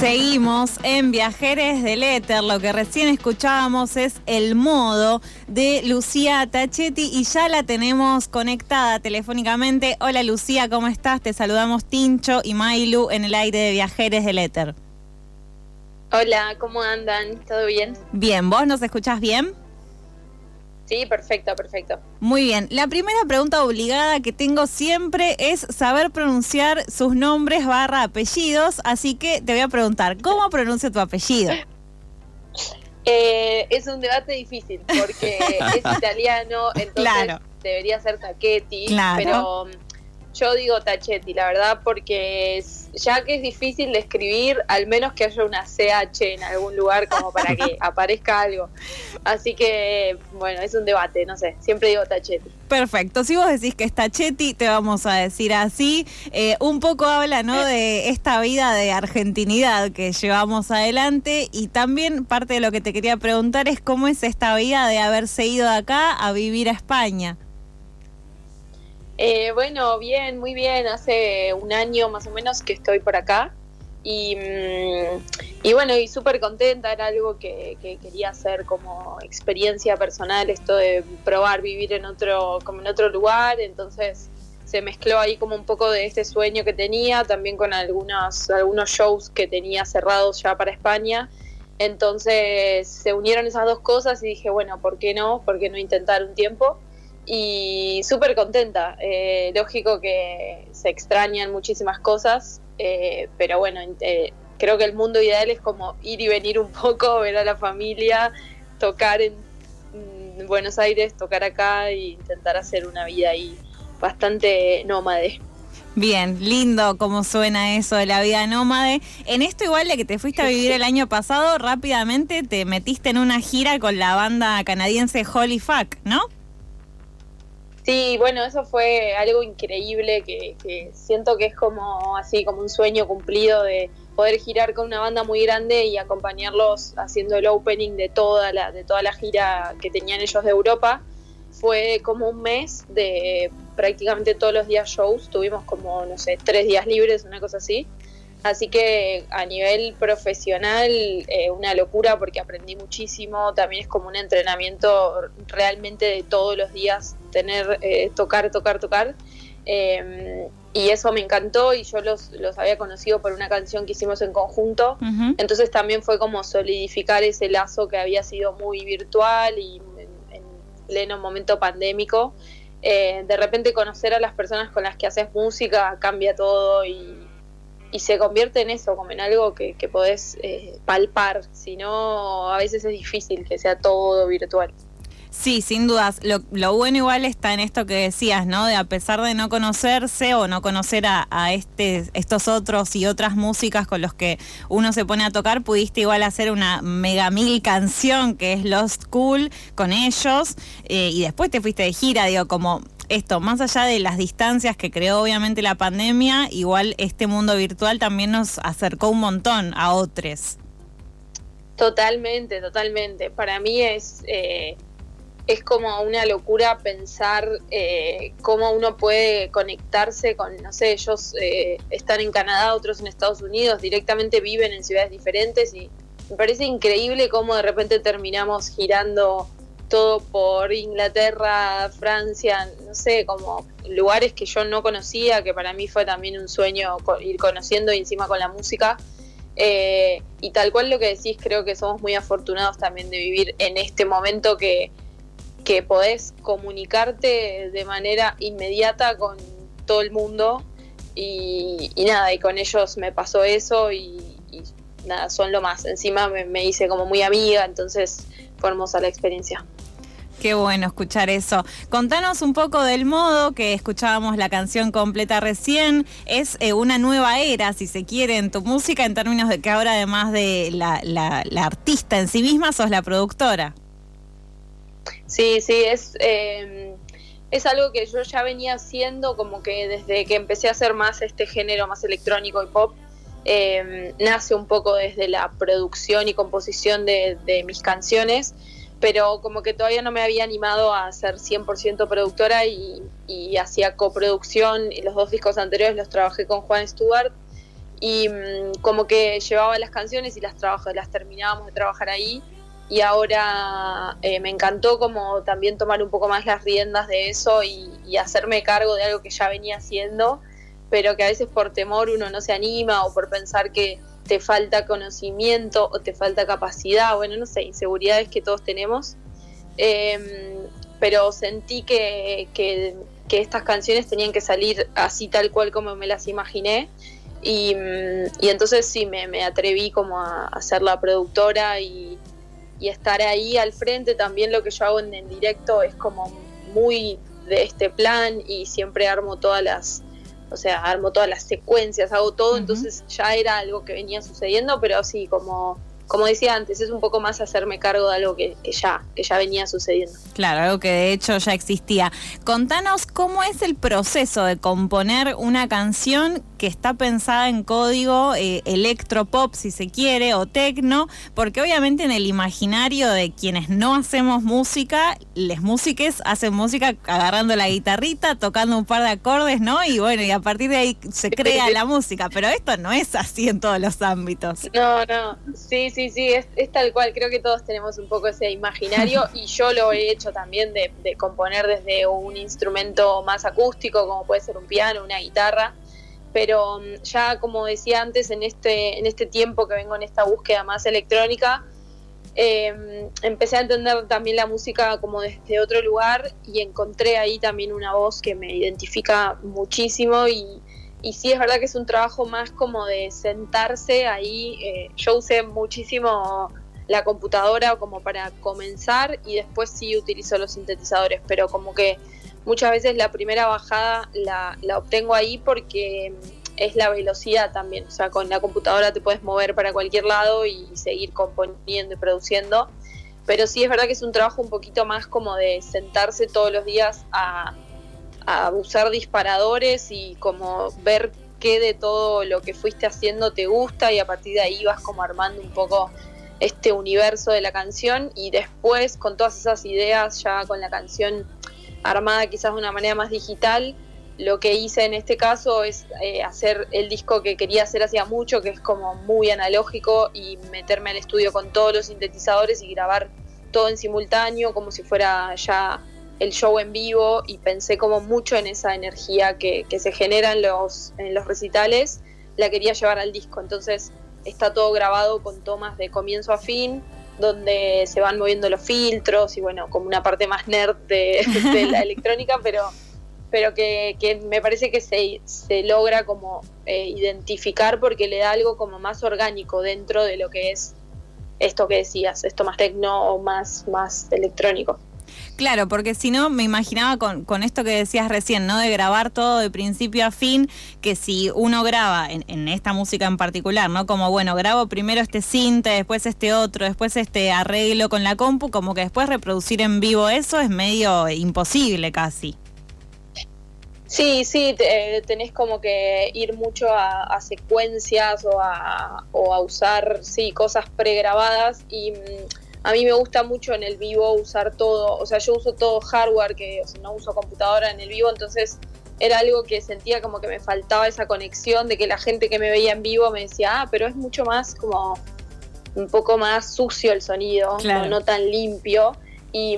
Seguimos en Viajeres del Éter. Lo que recién escuchábamos es El Modo de Lucía Tachetti y ya la tenemos conectada telefónicamente. Hola Lucía, ¿cómo estás? Te saludamos Tincho y Mailu en el aire de Viajeres del Éter. Hola, ¿cómo andan? ¿Todo bien? Bien, ¿vos nos escuchás bien? Sí, perfecto, perfecto. Muy bien. La primera pregunta obligada que tengo siempre es saber pronunciar sus nombres barra apellidos, así que te voy a preguntar, ¿cómo pronuncia tu apellido? Eh, es un debate difícil porque es italiano, entonces debería ser Tachetti, pero yo digo Tachetti, la verdad, porque ya que es difícil de escribir, al menos que haya una CH en algún lugar como para que aparezca algo. Así que, bueno, es un debate, no sé, siempre digo Tachetti. Perfecto, si vos decís que es Tachetti, te vamos a decir así. Eh, un poco habla, ¿no?, de esta vida de argentinidad que llevamos adelante y también parte de lo que te quería preguntar es cómo es esta vida de haberse ido de acá a vivir a España. Eh, bueno, bien, muy bien. Hace un año más o menos que estoy por acá. Y, mm, bueno, y súper contenta, era algo que, quería hacer como experiencia personal, esto de probar vivir en otro, como en otro lugar, entonces se mezcló ahí como un poco de este sueño que tenía, también con algunos, algunos shows que tenía cerrados ya para España, entonces se unieron esas dos cosas y dije, bueno, ¿por qué no? ¿Por qué no intentar un tiempo? Y súper contenta. Eh, lógico que se extrañan muchísimas cosas, eh, pero bueno, eh, creo que el mundo ideal es como ir y venir un poco, ver a la familia, tocar en, Buenos Aires, tocar acá e intentar hacer una vida ahí bastante nómade. Bien, lindo como suena eso de la vida nómade. En esto igual de que te fuiste a vivir el año pasado, rápidamente te metiste en una gira con la banda canadiense Holy Fuck, ¿no? Sí, bueno, eso fue algo increíble que, siento que es como así, como un sueño cumplido de poder girar con una banda muy grande y acompañarlos haciendo el opening de toda la, de toda la gira que tenían ellos de Europa. Fue como un mes de prácticamente todos los días shows, tuvimos como, no sé, tres días libres, una cosa así. Así que a nivel profesional, eh, una locura porque aprendí muchísimo. También es como un entrenamiento realmente de todos los días, tener, eh, tocar, tocar, tocar. Em, y eso me encantó y yo los, había conocido por una canción que hicimos en conjunto. Entonces también fue como solidificar ese lazo que había sido muy virtual y en, en pleno momento pandémico. Eh, de repente conocer a las personas con las que haces música cambia todo y y se convierte en eso, como en algo que, que podés eh, palpar, si no, a veces es difícil que sea todo virtual. Sí, sin dudas. Lo, lo, bueno igual está en esto que decías, ¿no? De a pesar de no conocerse o no conocer a, este, estos otros y otras músicas con los que uno se pone a tocar, pudiste igual hacer una mega mil canción que es Lost Cool con ellos eh, y después te fuiste de gira, digo, como esto, más allá de las distancias que creó obviamente la pandemia, igual este mundo virtual también nos acercó un montón a otros. Totalmente, totalmente. Para mí es, eh, es como una locura pensar eh, cómo uno puede conectarse con, no sé, ellos eh, están en Canadá, otros en Estados Unidos, directamente viven en ciudades diferentes y me parece increíble cómo de repente terminamos girando todo por Inglaterra, Francia, no sé, como lugares que yo no conocía, que para mí fue también un sueño ir conociendo y encima con la música. Eh, y tal cual lo que decís, creo que somos muy afortunados también de vivir en este momento que, que podés comunicarte de manera inmediata con todo el mundo. Y, nada, y con ellos me pasó eso y, nada, son lo más. Encima me, hice como muy amiga, entonces fue hermosa la experiencia. Qué bueno escuchar eso. Contanos un poco del modo que escuchábamos la canción completa recién. Es eh, una nueva era, si se quiere, en tu música, en términos de que ahora además de la, artista en sí misma, sos la productora. Sí, sí, es, em, es algo que yo ya venía haciendo como que desde que empecé a hacer más este género más electrónico y pop. Em, nace un poco desde la producción y composición de, de mis canciones pero como que todavía no me había animado a ser 100% productora y, hacía coproducción y los dos discos anteriores los trabajé con Juan Stewart y mm, como que llevaba las canciones y las, las terminábamos de trabajar ahí y ahora eh, me encantó como también tomar un poco más las riendas de eso y, hacerme cargo de algo que ya venía haciendo, pero que a veces por temor uno no se anima o por pensar que te falta conocimiento o te falta capacidad, bueno, no sé, inseguridades que todos tenemos. Em, pero sentí que, que, estas canciones tenían que salir así tal cual como me las imaginé. Y, entonces sí, me, me, atreví como a, a ser la productora y, y estar ahí al frente también lo que yo hago en, directo es como muy de este plan y siempre armo todas las o sea armo todas las secuencias hago todo entonces ya era algo que venía sucediendo pero sí como como decía antes, es un poco más hacerme cargo de algo que, ya, que ya venía sucediendo. Claro, algo que de hecho ya existía. Contanos cómo es el proceso de componer una canción que está pensada en código eh, electropop, si se quiere, o tecno, porque obviamente en el imaginario de quienes no hacemos música, les músiques hacen música agarrando la guitarrita, tocando un par de acordes, ¿no? Y bueno, y a partir de ahí se crea la música, pero esto no es así en todos los ámbitos. No, no, sí, sí, sí, es, tal cual, creo que todos tenemos un poco ese imaginario y yo lo he hecho también de, de componer desde un instrumento más acústico, como puede ser un piano, una guitarra pero mm, ya como decía antes, en este, en este tiempo que vengo en esta búsqueda más electrónica, em, empecé a entender también la música como desde otro lugar y encontré ahí también una voz que me identifica muchísimo y, y sí es verdad que es un trabajo más como de sentarse ahí. Eh, yo usé muchísimo la computadora como para comenzar y después sí utilizo los sintetizadores, pero como que muchas veces la primera bajada la, obtengo ahí porque es la velocidad también. O sea, con la computadora te puedes mover para cualquier lado y seguir componiendo y produciendo. Pero sí es verdad que es un trabajo un poquito más como de sentarse todos los días a, a usar disparadores y como ver qué de todo lo que fuiste haciendo te gusta y a partir de ahí vas como armando un poco este universo de la canción y después con todas esas ideas ya con la canción armada quizás de una manera más digital. Lo que hice en este caso es eh, hacer el disco que quería hacer hacía mucho, que es como muy analógico, y meterme al estudio con todos los sintetizadores y grabar todo en simultáneo, como si fuera ya el show en vivo, y pensé como mucho en esa energía que, se genera en los recitales, la quería llevar al disco. Entonces está todo grabado con tomas de comienzo a fin, donde se van moviendo los filtros y bueno, como una parte más nerd de, la electrónica, pero, pero que, me parece que se, se logra como eh, identificar porque le da algo como más orgánico dentro de lo que es esto que decías, esto más tecno o más, más electrónico. Claro, porque si no, me imaginaba con, con, esto que decías recién, ¿no? De grabar todo de principio a fin, que si uno graba en, esta música en particular, ¿no? Como, bueno, grabo primero este cinte, después este otro, después este arreglo con la compu, como que después reproducir en vivo eso es medio imposible casi. Sí, sí, eh, tenés como que ir mucho a, secuencias o a, o a usar, sí, cosas pregrabadas y... Mm, a mí me gusta mucho en el vivo usar todo, o sea, yo uso todo hardware, que no uso computadora en el vivo, entonces era algo que sentía como que me faltaba esa conexión de que la gente que me veía en vivo me decía, ah, pero es mucho más como un poco más sucio el sonido, no, tan limpio. Y,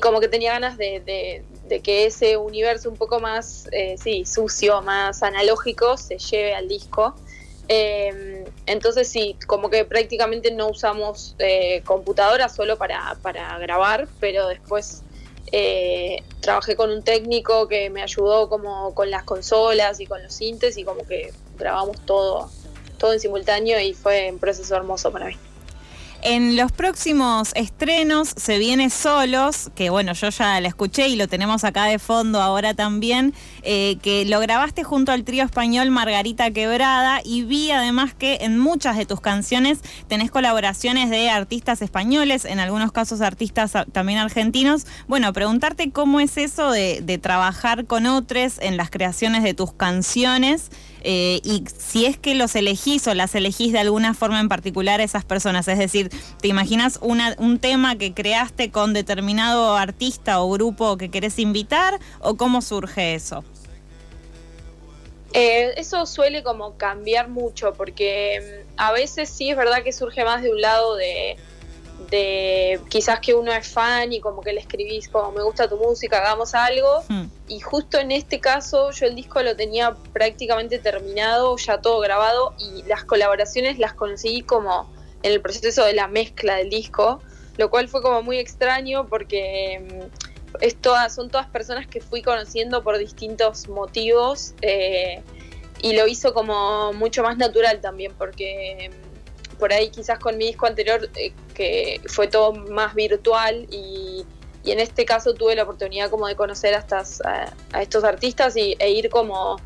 como que tenía ganas de, que ese universo un poco más, eh, sí, sucio, más analógico, se lleve al disco. Eh, entonces sí, como que prácticamente no usamos eh, computadora solo para, para, grabar, pero después eh, trabajé con un técnico que me ayudó como con las consolas y con los sintes y como que grabamos todo, todo en simultáneo y fue un proceso hermoso para mí. En los próximos estrenos se viene Solos, que bueno, yo ya la escuché y lo tenemos acá de fondo ahora también, eh, que lo grabaste junto al trío español Margarita Quebrada y vi además que en muchas de tus canciones tenés colaboraciones de artistas españoles, en algunos casos artistas también argentinos. Bueno, preguntarte cómo es eso de, de trabajar con otros en las creaciones de tus canciones. Eh, y si es que los elegís o las elegís de alguna forma en particular a esas personas, es decir, ¿te imaginas una, un tema que creaste con determinado artista o grupo que querés invitar o cómo surge eso? Eh, eso suele como cambiar mucho porque mm, a veces sí es verdad que surge más de un lado de, de quizás que uno es fan y como que le escribís como me gusta tu música, hagamos algo. Hmm. Y justo en este caso yo el disco lo tenía prácticamente terminado, ya todo grabado y las colaboraciones las conseguí como en el proceso de la mezcla del disco, lo cual fue como muy extraño porque mm, es son todas personas que fui conociendo por distintos motivos eh, y lo hizo como mucho más natural también porque mm, por ahí quizás con mi disco anterior eh, que fue todo más virtual y, en este caso tuve la oportunidad como de conocer a, estas, a, estos artistas y, e ir como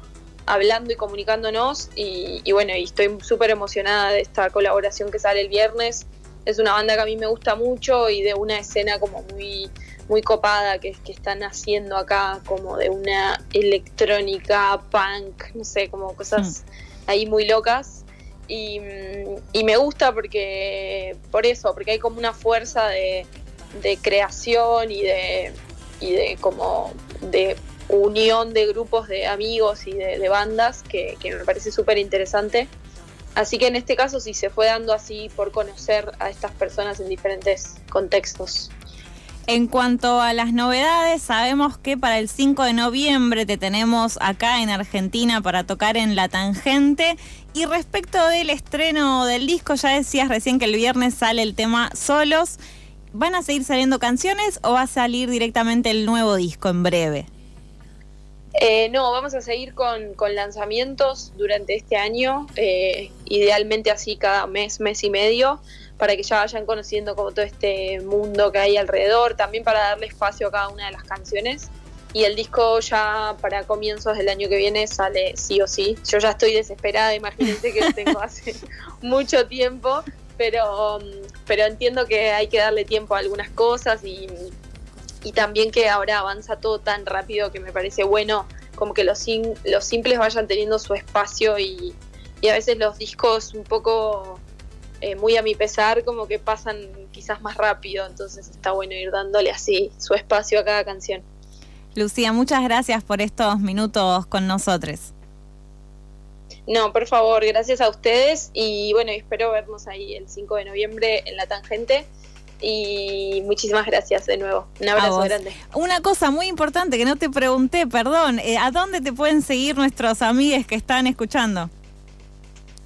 hablando y comunicándonos y, bueno, y estoy súper emocionada de esta colaboración que sale el viernes. Es una banda que a mí me gusta mucho y de una escena como muy, muy copada que, que están haciendo acá, como de una electrónica, punk, no sé, como cosas hmm. ahí muy locas. Y, me gusta porque, por eso, porque hay como una fuerza de, creación y de, y de como de unión de grupos de amigos y de, bandas que, que, me parece súper interesante. Así que en este caso sí se fue dando así por conocer a estas personas en diferentes contextos. En cuanto a las novedades, sabemos que para el 5 de noviembre te tenemos acá en Argentina para tocar en La Tangente. Y respecto del estreno del disco, ya decías recién que el viernes sale el tema Solos. ¿Van a seguir saliendo canciones o va a salir directamente el nuevo disco en breve? Eh, no, vamos a seguir con, lanzamientos durante este año, eh, idealmente así cada mes, mes y medio para que ya vayan conociendo como todo este mundo que hay alrededor, también para darle espacio a cada una de las canciones. Y el disco ya para comienzos del año que viene sale sí o sí. Yo ya estoy desesperada, imagínense que lo tengo hace mucho tiempo, pero, pero entiendo que hay que darle tiempo a algunas cosas y, y también que ahora avanza todo tan rápido que me parece bueno como que los, los simples vayan teniendo su espacio y, y a veces los discos un poco eh, muy a mi pesar, como que pasan quizás más rápido, entonces está bueno ir dándole así su espacio a cada canción. Lucía, muchas gracias por estos minutos con nosotros. No, por favor, gracias a ustedes y bueno, espero vernos ahí el 5 de noviembre en La Tangente y muchísimas gracias de nuevo. Un abrazo grande. Una cosa muy importante que no te pregunté, perdón, eh, ¿a dónde te pueden seguir nuestros amigos que están escuchando?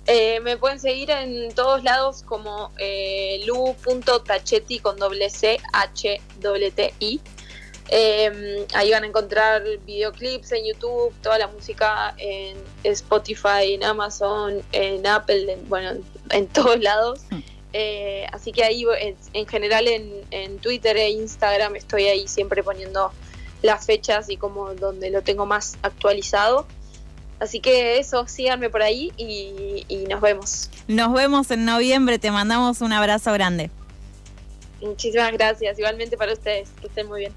Eh, me pueden seguir en todos lados como eh, lu.tachetti con doble C, H, T, I. Em, ahí van a encontrar videoclips en YouTube, toda la música en Spotify, en Amazon, en Apple, bueno, en, todos lados. Hmm. Eh, así que ahí en, general en, en, Twitter e Instagram estoy ahí siempre poniendo las fechas y como donde lo tengo más actualizado. Así que eso, síganme por ahí y, y nos vemos. Nos vemos en noviembre, te mandamos un abrazo grande. Muchísimas gracias, igualmente para ustedes, que estén muy bien.